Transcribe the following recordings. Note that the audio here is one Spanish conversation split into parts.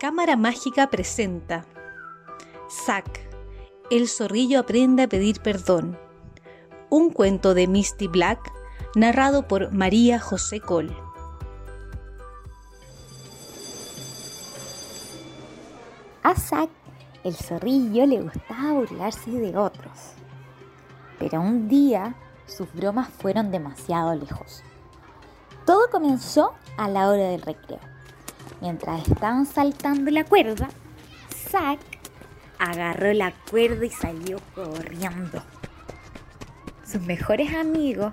Cámara Mágica presenta Zack, el zorrillo aprende a pedir perdón. Un cuento de Misty Black narrado por María José Cole. A Zack, el zorrillo, le gustaba burlarse de otros. Pero un día sus bromas fueron demasiado lejos. Todo comenzó a la hora del recreo. Mientras estaban saltando la cuerda, Zack agarró la cuerda y salió corriendo. Sus mejores amigos,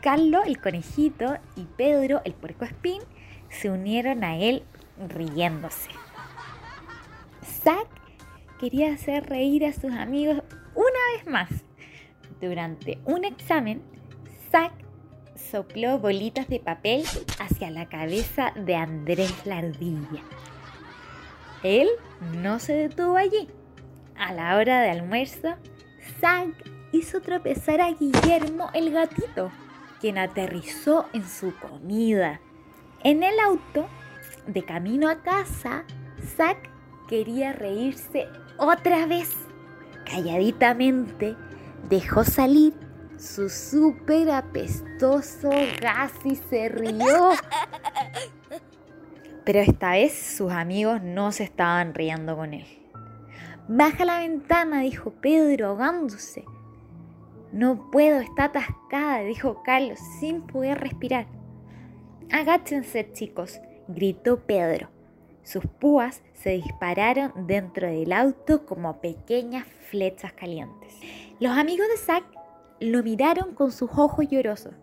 Carlos el conejito y Pedro el puerco espín, se unieron a él riéndose. Zack quería hacer reír a sus amigos una vez más. Durante un examen, Zack sopló bolitas de papel hacia la cabeza de Andrés la ardilla. Él no se detuvo allí. A la hora de almuerzo, Zack hizo tropezar a Guillermo el gatito, quien aterrizó en su comida. En el auto, de camino a casa, Zack quería reírse otra vez. Calladitamente dejó salir su súper apestoso gas y se rió. Pero esta vez sus amigos no se estaban riendo con él. Baja la ventana, dijo Pedro, ahogándose. No puedo, está atascada, dijo Carlos, sin poder respirar. Agáchense, chicos, gritó Pedro. Sus púas se dispararon dentro del auto como pequeñas flechas calientes. Los amigos de Zack lo miraron con sus ojos llorosos.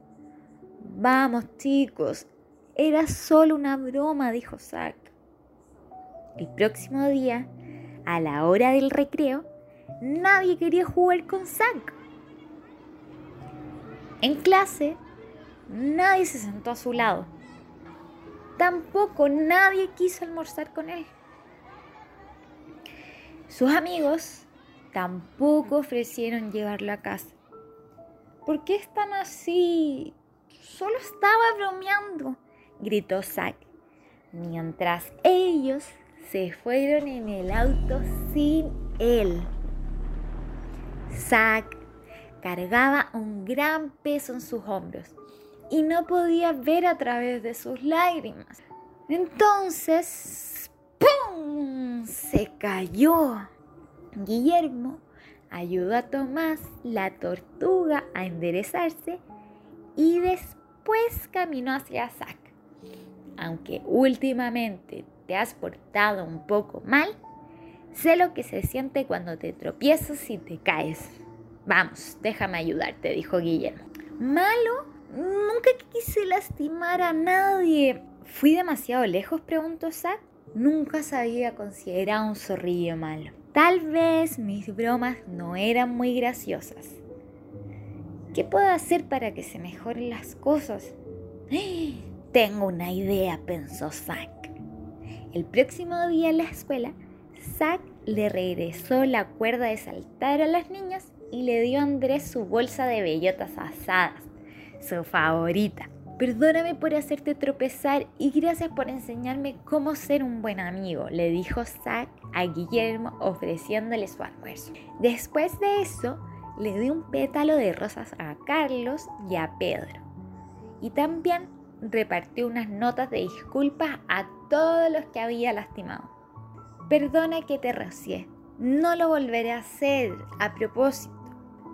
Vamos, chicos, era solo una broma, dijo Zack. El próximo día, a la hora del recreo, nadie quería jugar con Zack. En clase, nadie se sentó a su lado. Tampoco nadie quiso almorzar con él. Sus amigos tampoco ofrecieron llevarlo a casa. ¿Por qué están así? Solo estaba bromeando, gritó Zack, mientras ellos se fueron en el auto sin él. Zack cargaba un gran peso en sus hombros y no podía ver a través de sus lágrimas. Entonces, ¡pum! se cayó. Guillermo ayudó a Tomás, la tortuga, a enderezarse y después caminó hacia Zack. Aunque últimamente te has portado un poco mal, sé lo que se siente cuando te tropiezas y te caes. Vamos, déjame ayudarte, dijo Guillermo. ¿Malo? Nunca quise lastimar a nadie. ¿Fui demasiado lejos? preguntó Zack. Nunca se había considerado un zorrillo malo. Tal vez mis bromas no eran muy graciosas. ¿Qué puedo hacer para que se mejoren las cosas? Tengo una idea, pensó Zack. El próximo día en la escuela, Zack le regresó la cuerda de saltar a las niñas y le dio a Andrés su bolsa de bellotas asadas, su favorita. Perdóname por hacerte tropezar y gracias por enseñarme cómo ser un buen amigo, le dijo Zack a Guillermo ofreciéndole su almuerzo. Después de eso, le dio un pétalo de rosas a Carlos y a Pedro. Y también repartió unas notas de disculpas a todos los que había lastimado. Perdona que te rocié, no lo volveré a hacer a propósito,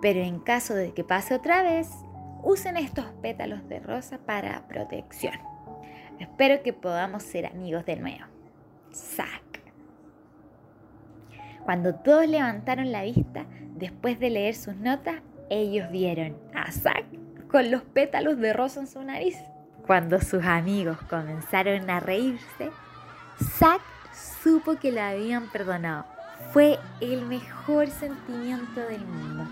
pero en caso de que pase otra vez, usen estos pétalos de rosa para protección. Espero que podamos ser amigos de nuevo. Zack. Cuando todos levantaron la vista, después de leer sus notas, ellos vieron a Zack con los pétalos de rosa en su nariz. Cuando sus amigos comenzaron a reírse, Zack supo que la habían perdonado. Fue el mejor sentimiento del mundo.